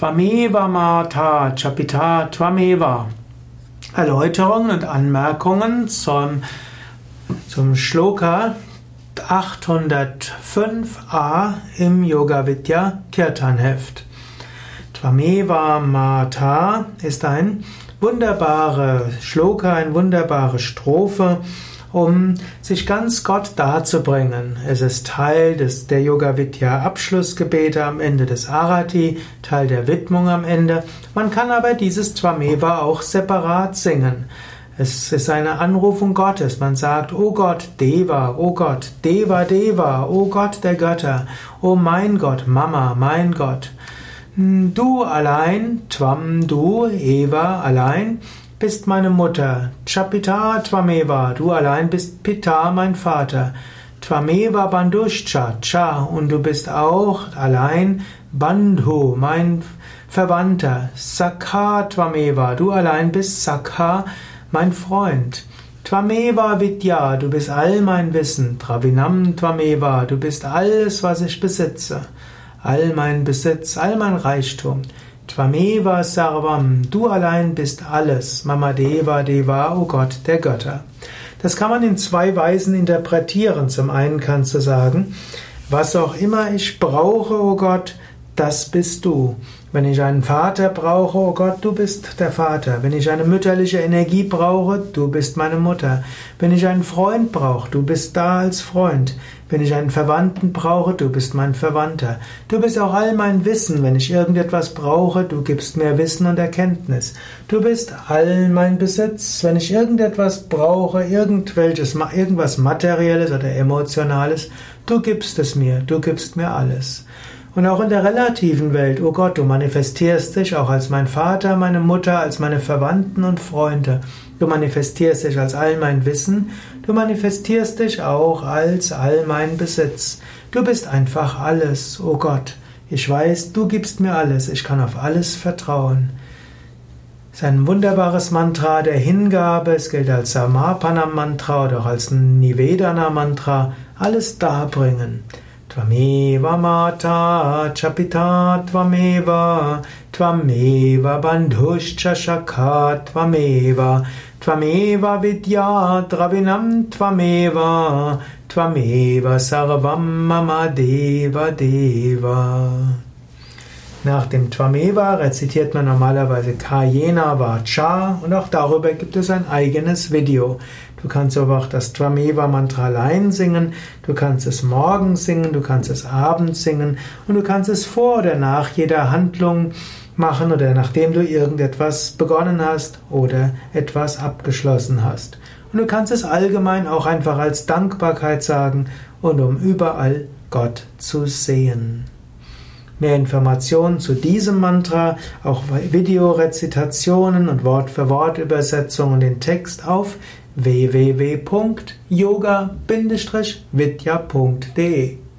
Tvameva Mata Chapita Tvameva. Erläuterungen und Anmerkungen zum, zum Shloka 805a im Yoga Vidya Kirtan Heft. Tvameva Mata ist ein wunderbare Shloka, eine wunderbare Strophe, um sich ganz Gott darzubringen. Es ist Teil des, der Yoga Vidya Abschlussgebete am Ende des Arati, Teil der Widmung am Ende. Man kann aber dieses Twameva auch separat singen. Es ist eine Anrufung Gottes. Man sagt, O Gott, Deva, O Gott, Deva, Deva, O Gott der Götter, O mein Gott, Mama, mein Gott. Du allein, Tvam, du, Eva allein, bist meine Mutter. Chapita Tvameva, du allein bist Pita, mein Vater. Tvameva Banduscha, Cha, und du bist auch allein Bandhu, mein Verwandter. Sakha Tvameva, du allein bist Sakha, mein Freund. Tvameva Vidya, du bist all mein Wissen. Travinam Tvameva, du bist alles, was ich besitze. All mein Besitz, all mein Reichtum. Tvameva Sarvam, du allein bist alles. Mama Deva Deva, o oh Gott der Götter. Das kann man in zwei Weisen interpretieren. Zum einen kannst du sagen, was auch immer ich brauche, o oh Gott, das bist du. Wenn ich einen Vater brauche, oh Gott, du bist der Vater. Wenn ich eine mütterliche Energie brauche, du bist meine Mutter. Wenn ich einen Freund brauche, du bist da als Freund. Wenn ich einen Verwandten brauche, du bist mein Verwandter. Du bist auch all mein Wissen. Wenn ich irgendetwas brauche, du gibst mir Wissen und Erkenntnis. Du bist all mein Besitz. Wenn ich irgendetwas brauche, irgendwelches, irgendwas Materielles oder Emotionales, du gibst es mir. Du gibst mir alles. Und auch in der relativen Welt, oh Gott, du manifestierst dich auch als mein Vater, meine Mutter, als meine Verwandten und Freunde. Du manifestierst dich als all mein Wissen, du manifestierst dich auch als all mein Besitz. Du bist einfach alles, oh Gott. Ich weiß, du gibst mir alles, ich kann auf alles vertrauen. Es ist ein wunderbares Mantra der Hingabe, es gilt als Samapana-Mantra oder auch als Nivedana-Mantra, alles darbringen. त्वमेव माता च पिता त्वमेव त्वमेव बन्धुश्च सखा त्वमेव त्वमेव विद्या द्रविणं त्वमेव त्वमेव सर्वं मम देव देव nach dem Tvameva rezitiert man normalerweise Kayena Vacha und auch darüber gibt es ein eigenes Video. Du kannst aber auch das Tvameva Mantra allein singen, du kannst es morgens singen, du kannst es abends singen und du kannst es vor oder nach jeder Handlung machen oder nachdem du irgendetwas begonnen hast oder etwas abgeschlossen hast. Und du kannst es allgemein auch einfach als Dankbarkeit sagen und um überall Gott zu sehen. Mehr Informationen zu diesem Mantra, auch Videorezitationen und Wort-für-Wort-Übersetzungen und den Text auf www.yoga-vidya.de